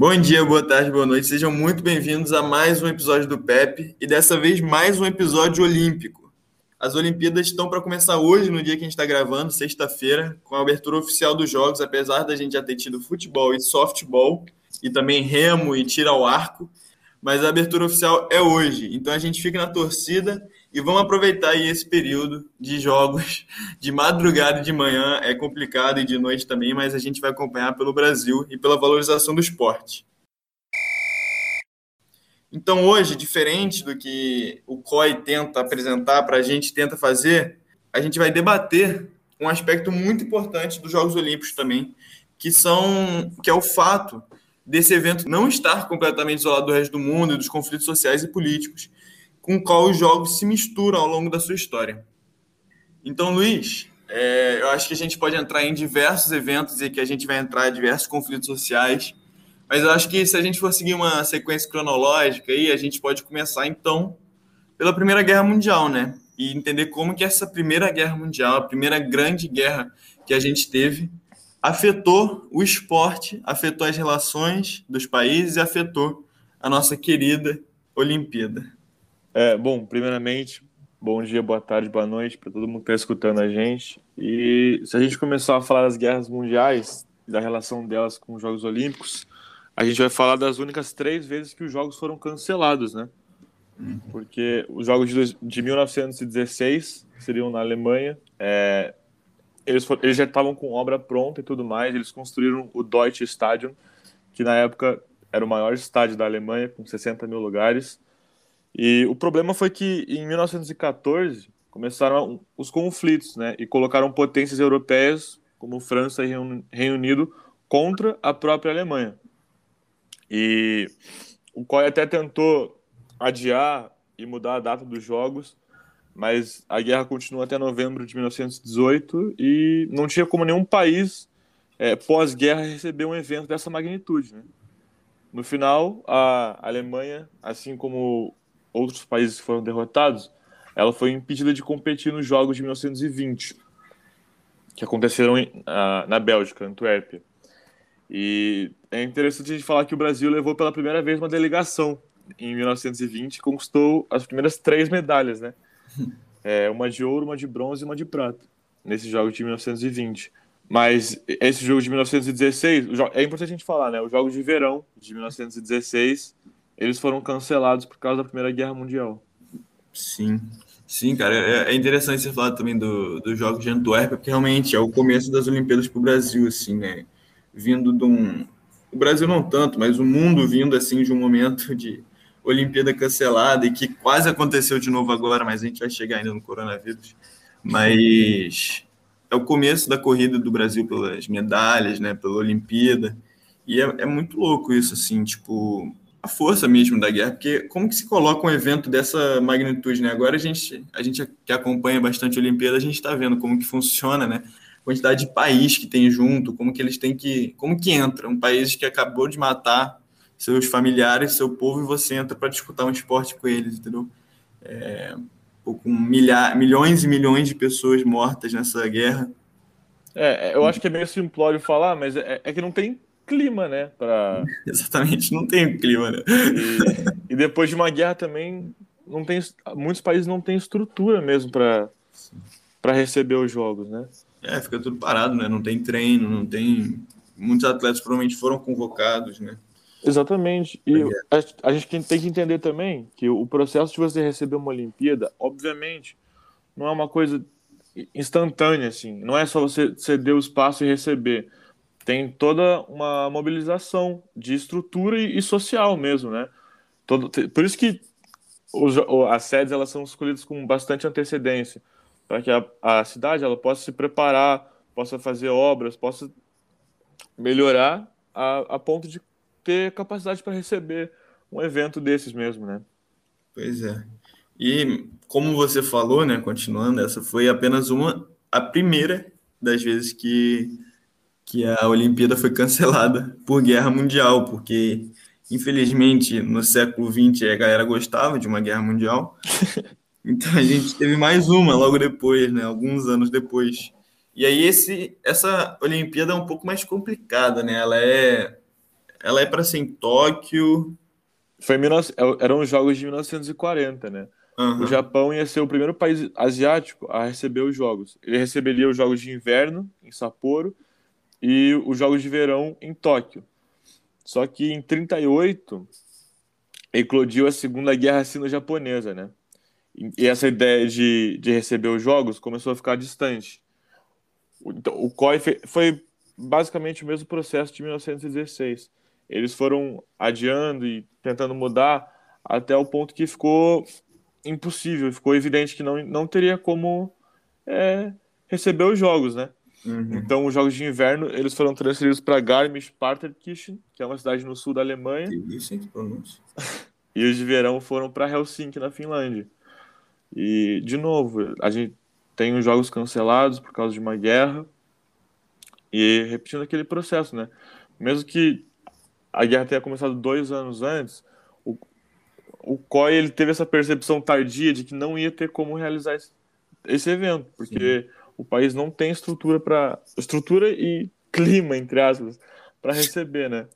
Bom dia, boa tarde, boa noite. Sejam muito bem-vindos a mais um episódio do PEP e dessa vez mais um episódio olímpico. As Olimpíadas estão para começar hoje, no dia que a gente está gravando, sexta-feira, com a abertura oficial dos Jogos, apesar da gente já ter tido futebol e softball, e também remo e tiro ao arco, mas a abertura oficial é hoje. Então a gente fica na torcida e vamos aproveitar aí esse período de jogos de madrugada e de manhã. É complicado e de noite também, mas a gente vai acompanhar pelo Brasil e pela valorização do esporte. Então, hoje, diferente do que o COI tenta apresentar para a gente, tenta fazer, a gente vai debater um aspecto muito importante dos Jogos Olímpicos também, que são que é o fato desse evento não estar completamente isolado do resto do mundo e dos conflitos sociais e políticos, com qual os jogos se misturam ao longo da sua história. Então, Luiz, é, eu acho que a gente pode entrar em diversos eventos e que a gente vai entrar em diversos conflitos sociais, mas eu acho que se a gente for seguir uma sequência cronológica aí, a gente pode começar então pela Primeira Guerra Mundial, né? E entender como que essa Primeira Guerra Mundial, a primeira grande guerra que a gente teve, afetou o esporte, afetou as relações dos países e afetou a nossa querida Olimpíada. É, bom, primeiramente, bom dia, boa tarde, boa noite para todo mundo que está escutando a gente. E se a gente começar a falar das guerras mundiais, da relação delas com os Jogos Olímpicos, a gente vai falar das únicas três vezes que os Jogos foram cancelados, né? Porque os Jogos de, de 1916 seriam na Alemanha, é, eles, eles já estavam com obra pronta e tudo mais, eles construíram o Deutsche Stadion, que na época era o maior estádio da Alemanha, com 60 mil lugares, e o problema foi que em 1914 começaram os conflitos, né? E colocaram potências europeias como França e Reino Unido contra a própria Alemanha. E o COI até tentou adiar e mudar a data dos jogos, mas a guerra continua até novembro de 1918 e não tinha como nenhum país é, pós-guerra receber um evento dessa magnitude. Né? No final, a Alemanha, assim como outros países que foram derrotados, ela foi impedida de competir nos Jogos de 1920, que aconteceram uh, na Bélgica, Antuérpia. E é interessante a gente falar que o Brasil levou pela primeira vez uma delegação em 1920 e conquistou as primeiras três medalhas, né? É, uma de ouro, uma de bronze e uma de prata, nesse jogo de 1920. Mas esse jogo de 1916, é importante a gente falar, né? Os Jogos de Verão de 1916 eles foram cancelados por causa da Primeira Guerra Mundial. Sim, sim, cara. É, é interessante você falar também do, dos Jogos de Antuérpia, porque realmente é o começo das Olimpíadas para o Brasil, assim, né? Vindo de um. O Brasil não tanto, mas o mundo vindo, assim, de um momento de Olimpíada cancelada e que quase aconteceu de novo agora, mas a gente vai chegar ainda no coronavírus. Mas é o começo da corrida do Brasil pelas medalhas, né? Pela Olimpíada. E é, é muito louco isso, assim, tipo, a força mesmo da guerra, porque como que se coloca um evento dessa magnitude, né? Agora a gente, a gente que acompanha bastante a Olimpíada, a gente está vendo como que funciona, né? A quantidade de país que tem junto, como que eles têm que, como que entra um país que acabou de matar seus familiares, seu povo, e você entra para disputar um esporte com eles, entendeu? É, com milha, milhões e milhões de pessoas mortas nessa guerra. É, eu acho que é meio simplório falar, mas é, é que não tem clima, né? Pra... Exatamente, não tem clima, né? E, e, depois de uma guerra também, não tem, muitos países não têm estrutura mesmo para receber os jogos, né? É, fica tudo parado, né? Não tem treino, não tem. Muitos atletas provavelmente foram convocados, né? Exatamente. E a, a gente tem que entender também que o processo de você receber uma Olimpíada, obviamente, não é uma coisa instantânea, assim. Não é só você ceder o espaço e receber tem toda uma mobilização de estrutura e, e social mesmo, né? Todo, por isso que os, as sedes elas são escolhidas com bastante antecedência, para que a, a cidade ela possa se preparar, possa fazer obras, possa melhorar a, a ponto de ter capacidade para receber um evento desses mesmo, né? Pois é. E como você falou, né, continuando, essa foi apenas uma a primeira das vezes que que a Olimpíada foi cancelada por guerra mundial, porque infelizmente no século XX a galera gostava de uma guerra mundial. Então a gente teve mais uma logo depois, né? Alguns anos depois. E aí esse essa Olimpíada é um pouco mais complicada, né? Ela é ela é para ser em Tóquio. Foi em 19... É, eram os Jogos de 1940, né? Uhum. O Japão ia ser o primeiro país asiático a receber os Jogos. Ele receberia os Jogos de Inverno em Sapporo e os Jogos de Verão em Tóquio. Só que em 38 eclodiu a Segunda Guerra Sino-Japonesa, né? E essa ideia de, de receber os jogos começou a ficar distante. Então, o COI foi basicamente o mesmo processo de 1916. Eles foram adiando e tentando mudar até o ponto que ficou impossível, ficou evidente que não, não teria como é, receber os jogos, né? Uhum. Então, os jogos de inverno eles foram transferidos para Garmisch-Partenkirchen, que é uma cidade no sul da Alemanha. Isso que pronúncia. e os de verão foram para Helsinki, na Finlândia. E, de novo, a gente tem os jogos cancelados por causa de uma guerra. E repetindo aquele processo, né? Mesmo que a guerra tenha começado dois anos antes, o, o COI ele teve essa percepção tardia de que não ia ter como realizar esse, esse evento, porque Sim. O país não tem estrutura para estrutura e clima entre aspas para receber, né?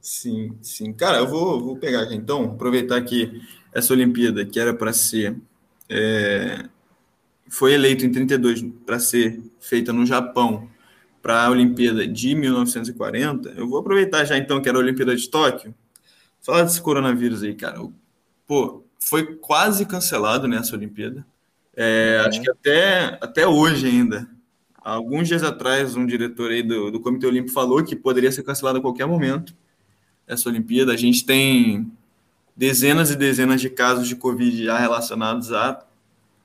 Sim, sim. Cara, eu vou, vou pegar aqui então, aproveitar que essa Olimpíada, que era para ser. É, foi eleito em 32 para ser feita no Japão para a Olimpíada de 1940. Eu vou aproveitar já então que era a Olimpíada de Tóquio. Falar desse coronavírus aí, cara. Pô, foi quase cancelado nessa Olimpíada. É, uhum. Acho que até, até hoje ainda. Alguns dias atrás, um diretor aí do, do Comitê Olímpico falou que poderia ser cancelado a qualquer momento essa Olimpíada. A gente tem dezenas e dezenas de casos de Covid já relacionados a,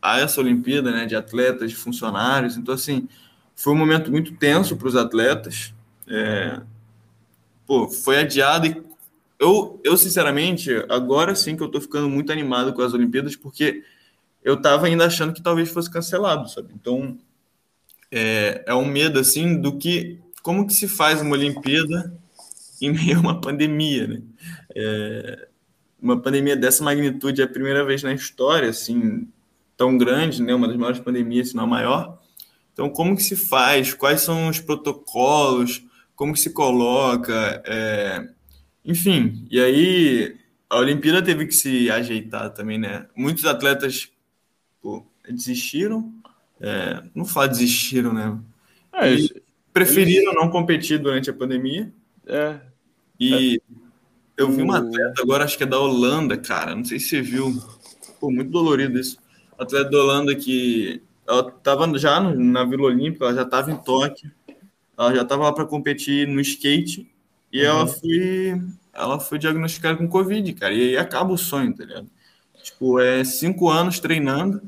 a essa Olimpíada, né, de atletas, de funcionários. Então, assim, foi um momento muito tenso para os atletas. É, pô, foi adiado e eu, eu, sinceramente, agora sim que eu estou ficando muito animado com as Olimpíadas, porque eu estava ainda achando que talvez fosse cancelado, sabe? Então, é, é um medo, assim, do que... Como que se faz uma Olimpíada em meio a uma pandemia, né? É, uma pandemia dessa magnitude é a primeira vez na história, assim, tão grande, né? Uma das maiores pandemias, se não a maior. Então, como que se faz? Quais são os protocolos? Como que se coloca? É... Enfim, e aí a Olimpíada teve que se ajeitar também, né? Muitos atletas pô, desistiram, é... não fala desistiram, né? É, preferiram não competir durante a pandemia. É, e eu vi uma atleta agora, acho que é da Holanda, cara. Não sei se você viu. Pô, muito dolorido isso. Atleta da Holanda que ela estava já na Vila Olímpica, ela já estava em Tóquio. Ela já estava lá para competir no skate. E uhum. ela foi ela foi diagnosticada com Covid, cara. E aí acaba o sonho, tá ligado? Tipo, é cinco anos treinando.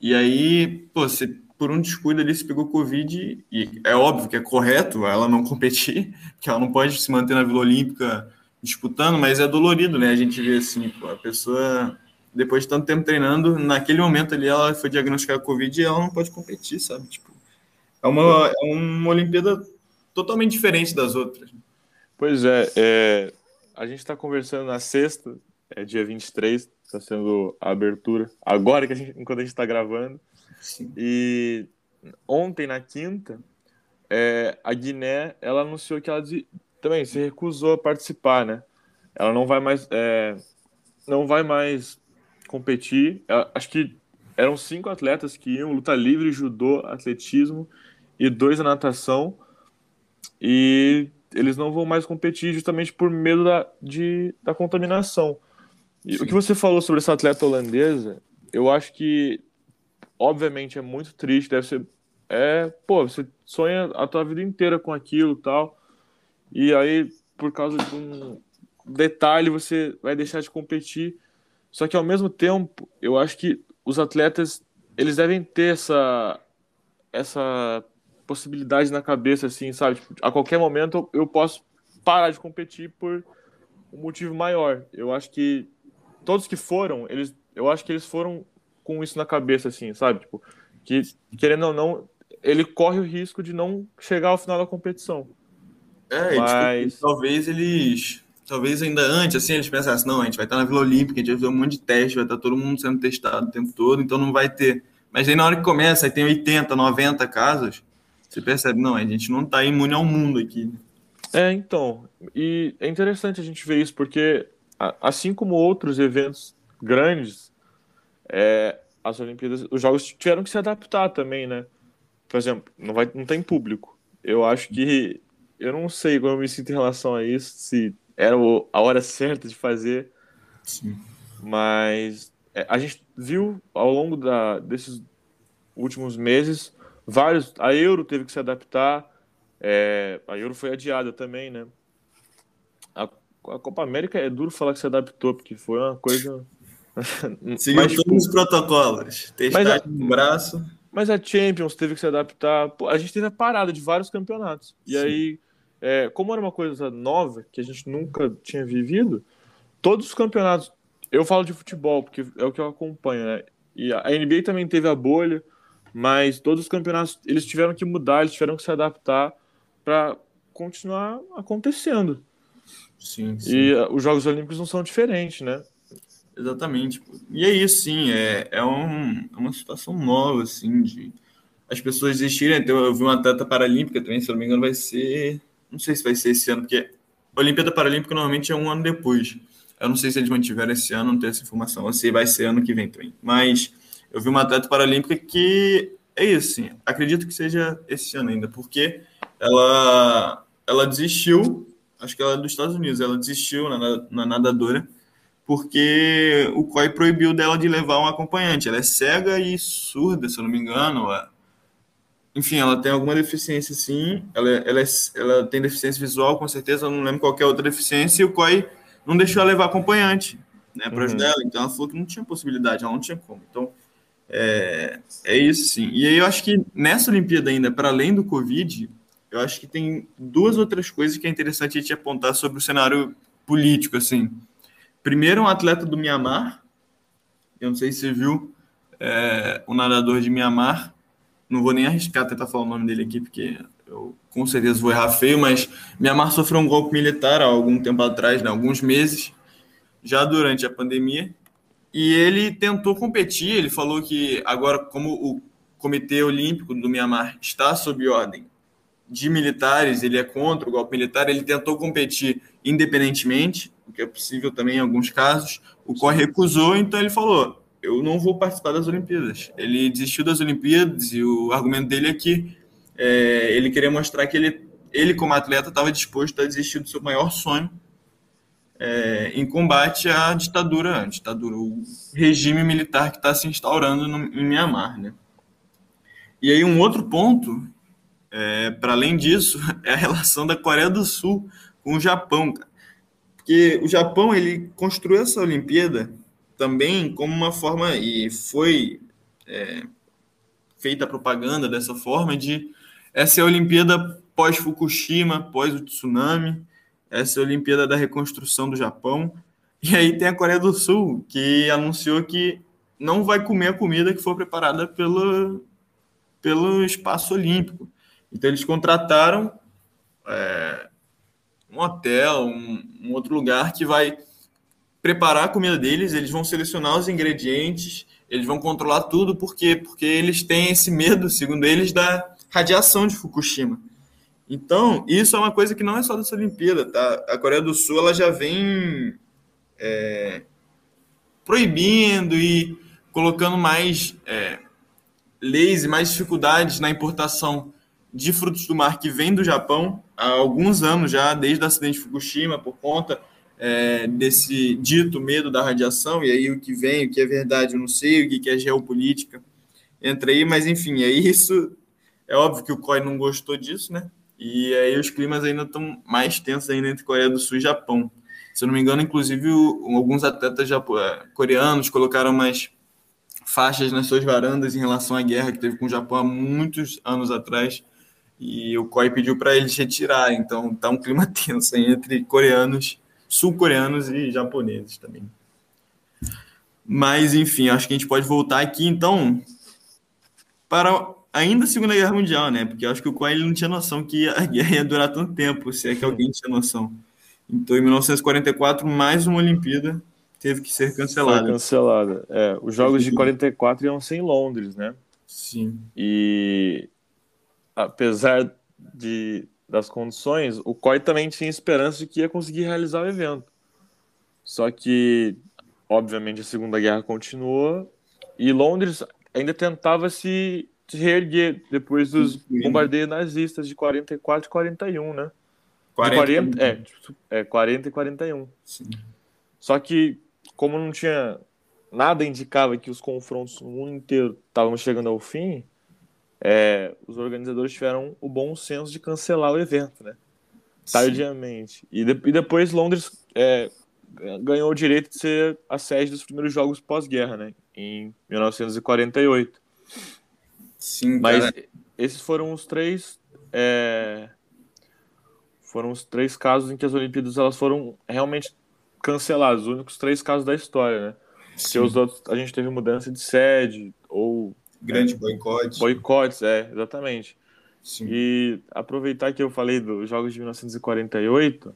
E aí, pô, você por um descuido ali se pegou Covid, e é óbvio que é correto ela não competir, que ela não pode se manter na Vila Olímpica disputando, mas é dolorido, né? A gente vê assim, pô, a pessoa, depois de tanto tempo treinando, naquele momento ali ela foi diagnosticada Covid e ela não pode competir, sabe? Tipo, é uma, é uma Olimpíada totalmente diferente das outras. Pois é, é a gente está conversando na sexta, é dia 23, está sendo a abertura, agora que a gente, enquanto a gente está gravando. Sim. E ontem, na quinta, é, a Guiné ela anunciou que ela também se recusou a participar, né? Ela não vai mais, é, não vai mais competir. Ela, acho que eram cinco atletas que iam luta livre, judô, atletismo e dois na natação. E eles não vão mais competir justamente por medo da, de, da contaminação. E o que você falou sobre essa atleta holandesa, eu acho que obviamente é muito triste, deve ser. É, pô, você sonha a tua vida inteira com aquilo tal. E aí, por causa de um detalhe, você vai deixar de competir. Só que ao mesmo tempo, eu acho que os atletas eles devem ter essa essa possibilidade na cabeça, assim, sabe? Tipo, a qualquer momento eu posso parar de competir por um motivo maior. Eu acho que todos que foram, eles, eu acho que eles foram com isso na cabeça, assim, sabe? Tipo, que, querendo ou não, ele corre o risco de não chegar ao final da competição. É, tipo, Mas... tipo, talvez eles. Talvez ainda antes, assim, eles pensassem, não, a gente vai estar na Vila Olímpica, a gente vai fazer um monte de teste, vai estar todo mundo sendo testado o tempo todo, então não vai ter. Mas aí na hora que começa, aí tem 80, 90 casos, você percebe, não, a gente não está imune ao mundo aqui. É, então, e é interessante a gente ver isso, porque assim como outros eventos grandes, é, as Olimpíadas, os jogos tiveram que se adaptar também, né? Por exemplo, não, vai, não tem público. Eu acho que. Eu não sei como eu me sinto em relação a isso, se era a hora certa de fazer. Sim. Mas é, a gente viu ao longo da, desses últimos meses vários. A Euro teve que se adaptar. É, a Euro foi adiada também, né? A, a, Copa América é duro falar que se adaptou, porque foi uma coisa. Seguiu mas, todos os protocolos. Testagem no braço. Mas a Champions teve que se adaptar. Pô, a gente teve a parada de vários campeonatos. E Sim. aí, é, como era uma coisa nova, que a gente nunca tinha vivido, todos os campeonatos. Eu falo de futebol, porque é o que eu acompanho, né? E a NBA também teve a bolha, mas todos os campeonatos eles tiveram que mudar, eles tiveram que se adaptar para continuar acontecendo. Sim, sim. E uh, os Jogos Olímpicos não são diferentes, né? Exatamente. E é isso, sim. É, é, um, é uma situação nova, assim, de as pessoas desistirem. Então, eu vi uma atleta paralímpica também, se eu não me engano, vai ser. Não sei se vai ser esse ano, porque a Olimpíada Paralímpica normalmente é um ano depois. Eu não sei se eles mantiveram esse ano, não tenho essa informação, ou se vai ser ano que vem também. Mas eu vi uma atleta paralímpica que é isso, sim. Acredito que seja esse ano ainda, porque ela, ela desistiu, acho que ela é dos Estados Unidos, ela desistiu na, na nadadora porque o COI proibiu dela de levar um acompanhante. Ela é cega e surda, se eu não me engano. Enfim, ela tem alguma deficiência, sim. Ela, ela, é, ela tem deficiência visual, com certeza. Eu não lembro qualquer outra deficiência. E o COI não deixou ela levar acompanhante né, para ajudar uhum. ela. Então, ela falou que não tinha possibilidade, ela não tinha como. Então, é, é isso, sim. E aí, eu acho que nessa Olimpíada ainda, para além do Covid, eu acho que tem duas outras coisas que é interessante a gente apontar sobre o cenário político, assim. Primeiro, um atleta do Mianmar. Eu não sei se você viu é, o nadador de Mianmar. Não vou nem arriscar tentar falar o nome dele aqui, porque eu com certeza vou errar feio, mas Mianmar sofreu um golpe militar há algum tempo atrás, né, alguns meses, já durante a pandemia. E ele tentou competir. Ele falou que agora, como o Comitê Olímpico do Mianmar está sob ordem de militares, ele é contra o golpe militar, ele tentou competir independentemente o que é possível também em alguns casos. O COI recusou, então ele falou: eu não vou participar das Olimpíadas. Ele desistiu das Olimpíadas e o argumento dele é que é, ele queria mostrar que ele, ele como atleta, estava disposto a desistir do seu maior sonho é, em combate à ditadura, à ditadura, o regime militar que está se instaurando no, em Mianmar, né? E aí um outro ponto, é, para além disso, é a relação da Coreia do Sul com o Japão. Porque o Japão ele construiu essa Olimpíada também como uma forma, e foi é, feita a propaganda dessa forma, de essa é a Olimpíada pós-Fukushima, pós o tsunami, essa é a Olimpíada da reconstrução do Japão. E aí tem a Coreia do Sul, que anunciou que não vai comer a comida que foi preparada pelo, pelo espaço olímpico. Então eles contrataram é, um hotel, um, um outro lugar que vai preparar a comida deles, eles vão selecionar os ingredientes, eles vão controlar tudo, por quê? Porque eles têm esse medo, segundo eles, da radiação de Fukushima. Então, isso é uma coisa que não é só dessa Olimpíada, tá? A Coreia do Sul, ela já vem é, proibindo e colocando mais é, leis e mais dificuldades na importação de frutos do mar que vem do Japão há alguns anos já, desde o acidente de Fukushima, por conta é, desse dito medo da radiação, e aí o que vem, o que é verdade, eu não sei, o que é geopolítica, entra aí, mas enfim, é isso. É óbvio que o COI não gostou disso, né? E aí os climas ainda estão mais tensos ainda entre Coreia do Sul e Japão. Se eu não me engano, inclusive, alguns atletas é, coreanos colocaram umas faixas nas suas varandas em relação à guerra que teve com o Japão há muitos anos atrás e o COI pediu para eles retirar. Então tá um clima tenso entre coreanos, sul-coreanos e japoneses também. Mas enfim, acho que a gente pode voltar aqui então para ainda a Segunda Guerra Mundial, né? Porque acho que o COI ele não tinha noção que a guerra ia durar tanto tempo, se é que alguém tinha noção. Então, em 1944, mais uma Olimpíada teve que ser cancelada. Foi cancelada. É, os Jogos de 44 iam ser em Londres, né? Sim. E apesar de das condições, o COI também tinha esperança de que ia conseguir realizar o evento. Só que, obviamente, a Segunda Guerra continuou e Londres ainda tentava se reerguer depois dos bombardeios nazistas de 44 e 41, né? 40, 40 é, é, 40 e 41. Sim. Só que, como não tinha nada indicava que os confrontos no mundo inteiro estavam chegando ao fim, é, os organizadores tiveram o bom senso de cancelar o evento, né? Tardiamente. E, de, e, depois Londres é, ganhou o direito de ser a sede dos primeiros jogos pós-guerra, né? Em 1948. Sim, Mas cara. esses foram os três. É, foram os três casos em que as Olimpíadas elas foram realmente canceladas, os únicos três casos da história, né? Porque os outros a gente teve mudança de sede ou grande é, boicote. Boicotes, é, exatamente. Sim. E aproveitar que eu falei dos Jogos de 1948,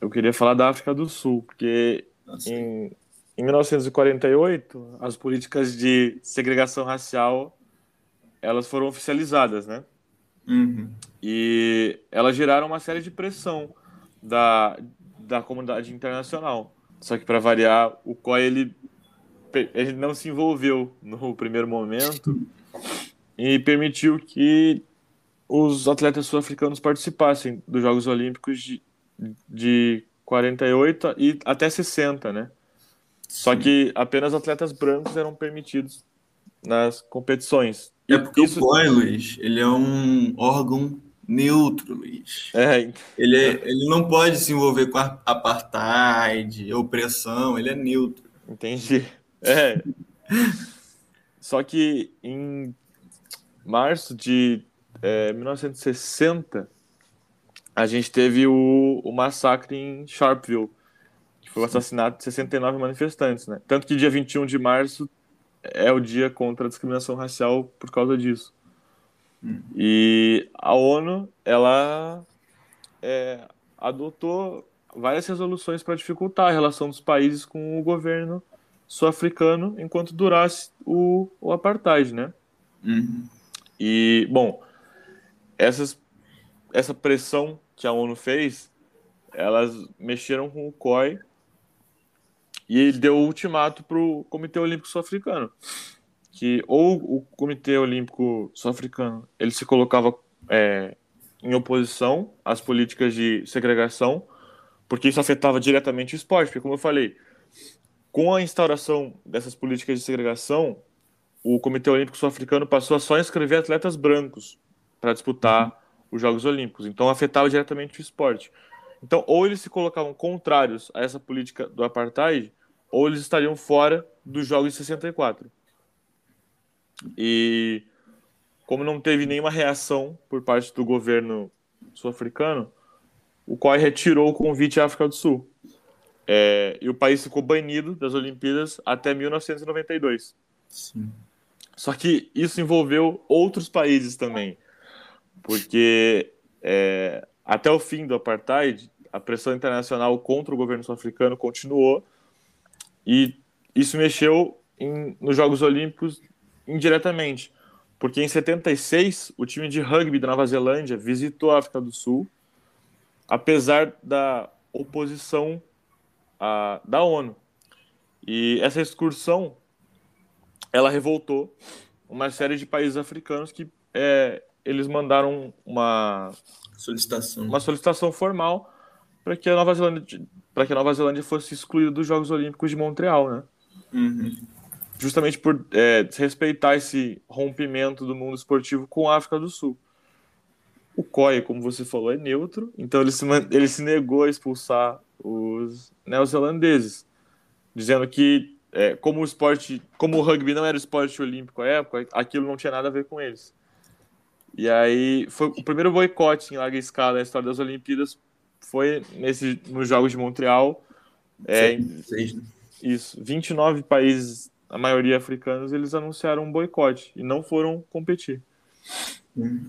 eu queria falar da África do Sul, porque em, em 1948 as políticas de segregação racial elas foram oficializadas, né? Uhum. E elas geraram uma série de pressão da, da comunidade internacional. Só que para variar, o COI ele, ele não se envolveu no primeiro momento e permitiu que os atletas sul-africanos participassem dos Jogos Olímpicos de, de 48 e até 60, né? Só que apenas atletas brancos eram permitidos nas competições. É porque Isso... o COI, Luiz, ele é um órgão neutro, Luiz. É. Ele, é, ele não pode se envolver com apartheid, opressão, ele é neutro. Entendi. É. Só que em março de é, 1960, a gente teve o, o massacre em Sharpeville, que foi o assassinato de 69 manifestantes, né? Tanto que dia 21 de março é o dia contra a discriminação racial por causa disso. E a ONU, ela é, adotou várias resoluções para dificultar a relação dos países com o governo sul-africano enquanto durasse o, o apartheid, né? Uhum. E, bom, essas, essa pressão que a ONU fez, elas mexeram com o COI e ele deu o ultimato para o Comitê Olímpico Sul-Africano que ou o Comitê Olímpico Sul-Africano ele se colocava é, em oposição às políticas de segregação, porque isso afetava diretamente o esporte. Porque, como eu falei, com a instauração dessas políticas de segregação, o Comitê Olímpico Sul-Africano passou a só inscrever atletas brancos para disputar uhum. os Jogos Olímpicos. Então, afetava diretamente o esporte. Então, ou eles se colocavam contrários a essa política do apartheid, ou eles estariam fora dos Jogos de 64. E como não teve nenhuma reação por parte do governo sul-africano, o COI retirou o convite à África do Sul. É, e o país ficou banido das Olimpíadas até 1992. Sim. Só que isso envolveu outros países também, porque é, até o fim do apartheid, a pressão internacional contra o governo sul-africano continuou e isso mexeu em, nos Jogos Olímpicos indiretamente, porque em 76 o time de rugby da Nova Zelândia visitou a África do Sul, apesar da oposição a, da ONU. E essa excursão ela revoltou uma série de países africanos que é, eles mandaram uma solicitação, uma solicitação formal para que a Nova Zelândia para que a Nova Zelândia fosse excluída dos Jogos Olímpicos de Montreal, né? Uhum justamente por é, respeitar esse rompimento do mundo esportivo com a África do Sul. O COI, como você falou, é neutro, então ele se, ele se negou a expulsar os neozelandeses, dizendo que é, como o esporte, como o rugby não era esporte olímpico à época, aquilo não tinha nada a ver com eles. E aí foi o primeiro boicote em larga escala na história das Olimpíadas foi nesse nos Jogos de Montreal. É, Seis, né? Isso, 29 países a maioria africanos, eles anunciaram um boicote e não foram competir.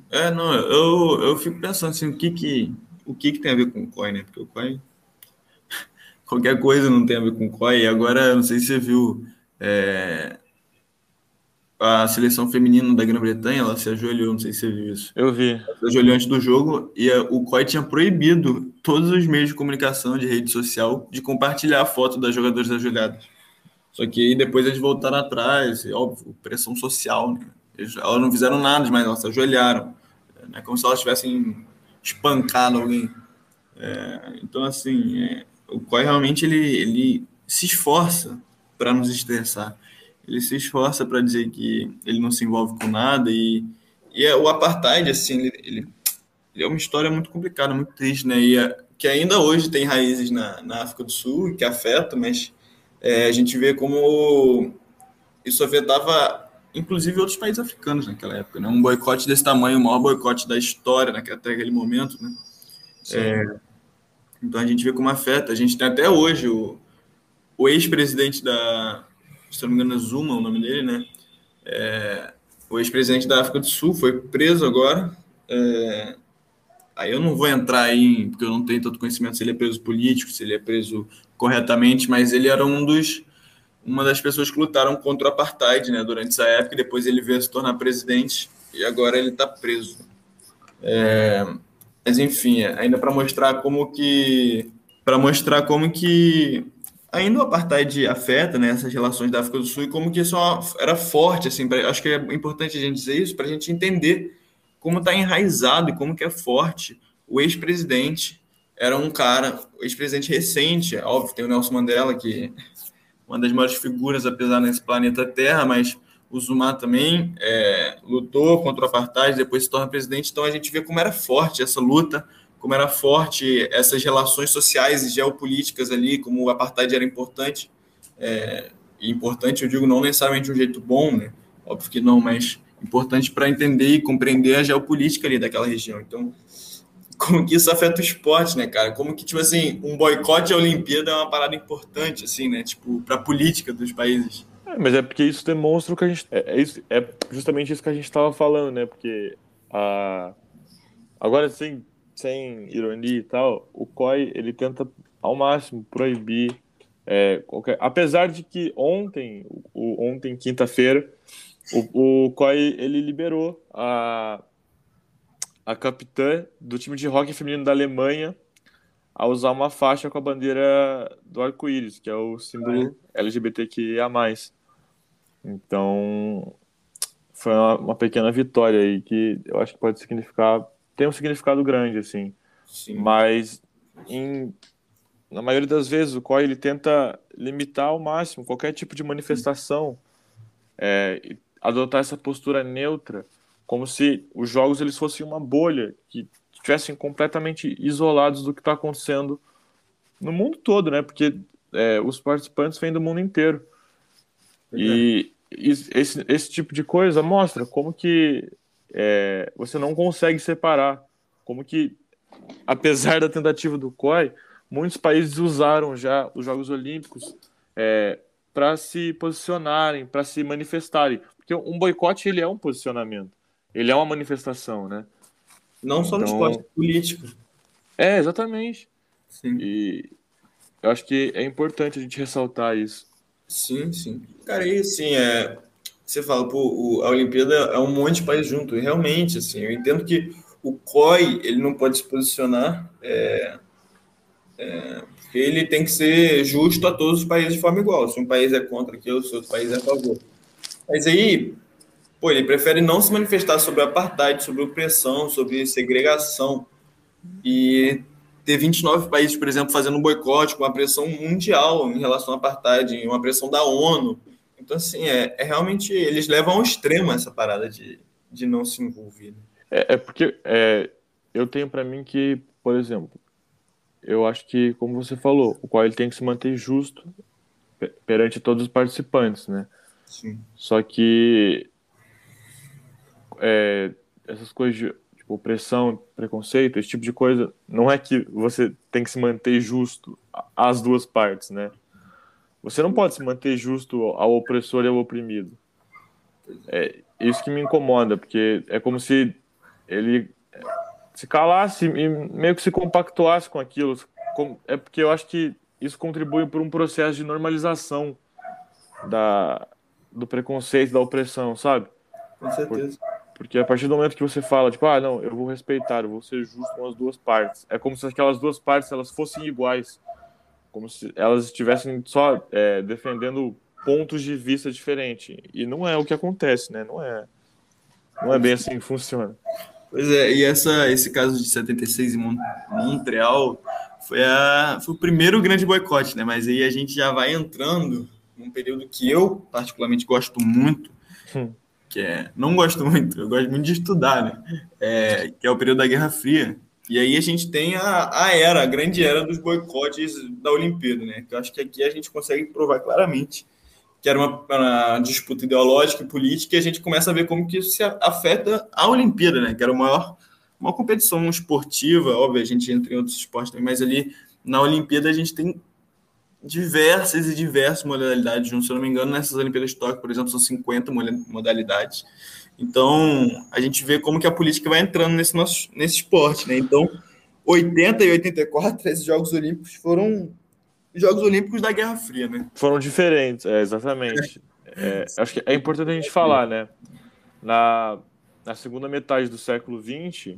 É, não, eu, eu fico pensando assim, o que que, o que que tem a ver com o COI, né? Porque o COI, qualquer coisa não tem a ver com o COI. E agora, não sei se você viu, é, a seleção feminina da Grã-Bretanha, ela se ajoelhou, não sei se você viu isso. Eu vi. Ela se ajoelhou antes do jogo e a, o COI tinha proibido todos os meios de comunicação de rede social de compartilhar a foto das jogadoras ajoelhadas. Só que aí depois eles voltaram atrás, óbvio, pressão social, né? Eles, elas não fizeram nada demais, elas se ajoelharam. É como se elas tivessem espancado alguém. É, então, assim, é, o COI realmente ele, ele se esforça para nos estressar. Ele se esforça para dizer que ele não se envolve com nada e, e é, o apartheid, assim, ele, ele, ele, é uma história muito complicada, muito triste, né? E é, que ainda hoje tem raízes na, na África do Sul e que afeta, mas é, a gente vê como isso afetava inclusive outros países africanos naquela época, né? Um boicote desse tamanho, o maior boicote da história naquele, até aquele momento, né? É, então a gente vê como afeta. A gente tem até hoje o, o ex-presidente da, se não me engano, é Zuma, o nome dele, né? É, o ex-presidente da África do Sul foi preso agora. É, aí eu não vou entrar aí, porque eu não tenho tanto conhecimento se ele é preso político, se ele é preso corretamente, mas ele era um dos uma das pessoas que lutaram contra o apartheid, né, durante essa época. E depois ele veio se tornar presidente e agora ele está preso. É, mas enfim, ainda para mostrar como que para mostrar como que ainda o apartheid afeta né, essas relações da África do Sul e como que isso era forte, assim, pra, acho que é importante a gente dizer isso para a gente entender como está enraizado e como que é forte o ex-presidente. Era um cara, ex-presidente recente, é óbvio, tem o Nelson Mandela, que uma das maiores figuras, apesar nesse planeta Terra, mas o Zuma também é, lutou contra o apartheid, depois se torna presidente, então a gente vê como era forte essa luta, como era forte essas relações sociais e geopolíticas ali, como o apartheid era importante. É, importante, eu digo, não necessariamente de um jeito bom, né? Óbvio que não, mas importante para entender e compreender a geopolítica ali daquela região. Então, como que isso afeta o esporte, né, cara? Como que, tipo assim, um boicote à Olimpíada é uma parada importante, assim, né? Tipo, a política dos países. É, mas é porque isso demonstra o que a gente. É, é, isso, é justamente isso que a gente estava falando, né? Porque a. Agora, sim sem ironia e tal, o COI ele tenta ao máximo proibir é, qualquer... apesar de que ontem, o, ontem quinta-feira, o, o COI ele liberou a, a capitã do time de hockey feminino da Alemanha a usar uma faixa com a bandeira do arco-íris, que é o símbolo é. LGBTQIA+. Então, foi uma, uma pequena vitória aí que eu acho que pode significar tem um significado grande, assim. Sim. Mas, em, na maioria das vezes, o COI ele tenta limitar ao máximo qualquer tipo de manifestação, é, adotar essa postura neutra, como se os jogos eles fossem uma bolha, que estivessem completamente isolados do que está acontecendo no mundo todo, né? Porque é, os participantes vêm do mundo inteiro. E esse, esse tipo de coisa mostra como que é, você não consegue separar. Como que, apesar da tentativa do COI, muitos países usaram já os Jogos Olímpicos é, para se posicionarem, para se manifestarem. Porque um boicote ele é um posicionamento, ele é uma manifestação, né? Não só então... no esporte político. É, exatamente. Sim. E eu acho que é importante a gente ressaltar isso. Sim, sim. Cara, e assim, é, você fala, pô, o, a Olimpíada é um monte de país junto. E realmente, assim, eu entendo que o COI ele não pode se posicionar, é, é, porque ele tem que ser justo a todos os países de forma igual. Se um país é contra aquilo, se outro país é a favor. Mas aí, pô, ele prefere não se manifestar sobre apartheid, sobre opressão, sobre segregação. E ter 29 países, por exemplo, fazendo um boicote com uma pressão mundial em relação ao apartheid, uma pressão da ONU então, assim, é, é realmente. Eles levam ao extremo essa parada de, de não se envolver. Né? É, é, porque é, eu tenho para mim que, por exemplo, eu acho que, como você falou, o qual ele tem que se manter justo perante todos os participantes, né? Sim. Só que é, essas coisas de tipo, opressão, preconceito, esse tipo de coisa, não é que você tem que se manter justo as duas partes, né? Você não pode se manter justo ao opressor e ao oprimido. É isso que me incomoda, porque é como se ele se calasse e meio que se compactuasse com aquilo. É porque eu acho que isso contribui para um processo de normalização da, do preconceito, da opressão, sabe? Com certeza. Porque a partir do momento que você fala, tipo, ah, não, eu vou respeitar, eu vou ser justo com as duas partes. É como se aquelas duas partes elas fossem iguais. Como se elas estivessem só é, defendendo pontos de vista diferentes. E não é o que acontece, né? Não é, não é bem assim que funciona. Pois é, e essa, esse caso de 76 em Montreal foi, a, foi o primeiro grande boicote, né? Mas aí a gente já vai entrando num período que eu particularmente gosto muito, hum. Que é não gosto muito, eu gosto muito de estudar, né? É, que é o período da Guerra Fria. E aí a gente tem a, a era, a grande era dos boicotes da Olimpíada, né? Que eu acho que aqui a gente consegue provar claramente que era uma, uma, disputa ideológica e política, e a gente começa a ver como que isso se afeta a Olimpíada, né? Que era o maior, uma competição esportiva, óbvio, a gente entra em outros esportes mas ali na Olimpíada a gente tem diversas e diversas modalidades. Se eu não me engano, nessas Olimpíadas de Tóquio, por exemplo, são 50 modalidades. Então, a gente vê como que a política vai entrando nesse, nosso, nesse esporte, né? Então, 80 e 84, esses Jogos Olímpicos foram Jogos Olímpicos da Guerra Fria, né? Foram diferentes, é, exatamente. É, acho que é importante a gente falar, né? Na, na segunda metade do século XX,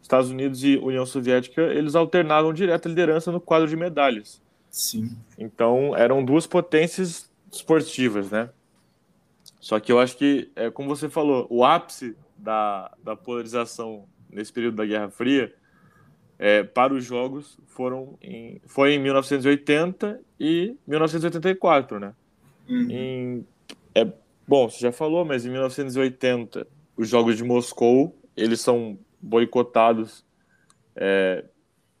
Estados Unidos e União Soviética, eles alternavam direto a liderança no quadro de medalhas. Sim. Então, eram duas potências esportivas, né? Só que eu acho que, é, como você falou, o ápice da, da polarização nesse período da Guerra Fria é, para os jogos foram em, foi em 1980 e 1984, né? Uhum. Em, é, bom, você já falou, mas em 1980 os jogos de Moscou eles são boicotados é,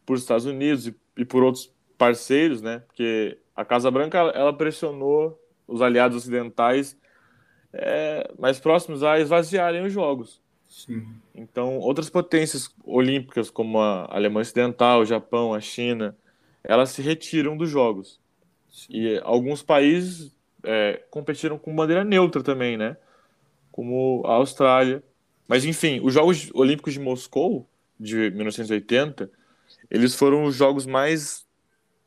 por Estados Unidos e, e, por outros parceiros, né? Porque a Casa Branca ela pressionou os aliados ocidentais é, mais próximos a esvaziarem os jogos. Sim. Então, outras potências olímpicas, como a Alemanha Ocidental, o Japão, a China, elas se retiram dos Jogos. Sim. E alguns países é, competiram com bandeira neutra também, né? Como a Austrália. Mas, enfim, os Jogos Olímpicos de Moscou, de 1980, eles foram os jogos mais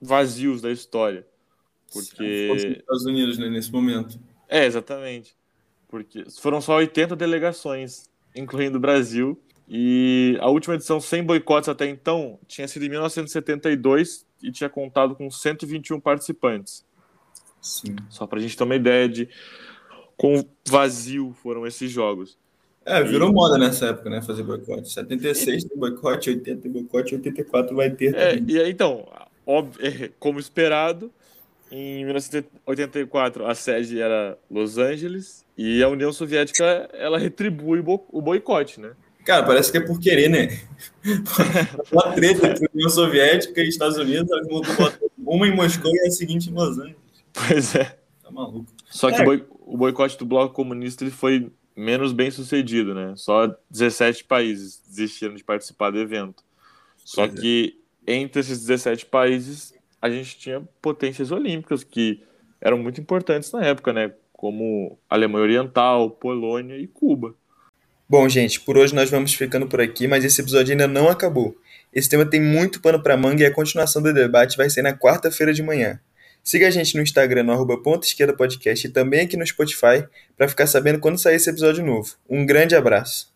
vazios da história. Porque. Os Estados Unidos, né, nesse momento. É, exatamente. Porque foram só 80 delegações incluindo o Brasil. E a última edição sem boicotes até então tinha sido em 1972 e tinha contado com 121 participantes. Sim. Só para a gente ter uma ideia de quão vazio foram esses jogos. É, virou e... moda nessa época, né? Fazer boicote. 76 e... tem boicote, 80 tem boicote, 84 vai ter. É, também. e aí, então, como esperado, em 1984 a sede era Los Angeles e a União Soviética, ela retribui o boicote, né? Cara, parece que é por querer, né? Uma treta entre a União Soviética e Estados Unidos, uma em Moscou e a seguinte em Los Angeles. Pois é. Tá maluco. Só é. que o boicote do bloco comunista ele foi menos bem sucedido, né? Só 17 países desistiram de participar do evento. Só pois é. que é. Entre esses 17 países, a gente tinha potências olímpicas que eram muito importantes na época, né? como Alemanha Oriental, Polônia e Cuba. Bom, gente, por hoje nós vamos ficando por aqui, mas esse episódio ainda não acabou. Esse tema tem muito pano para manga e a continuação do debate vai ser na quarta-feira de manhã. Siga a gente no Instagram, no arroba ponta esquerda podcast e também aqui no Spotify para ficar sabendo quando sair esse episódio novo. Um grande abraço!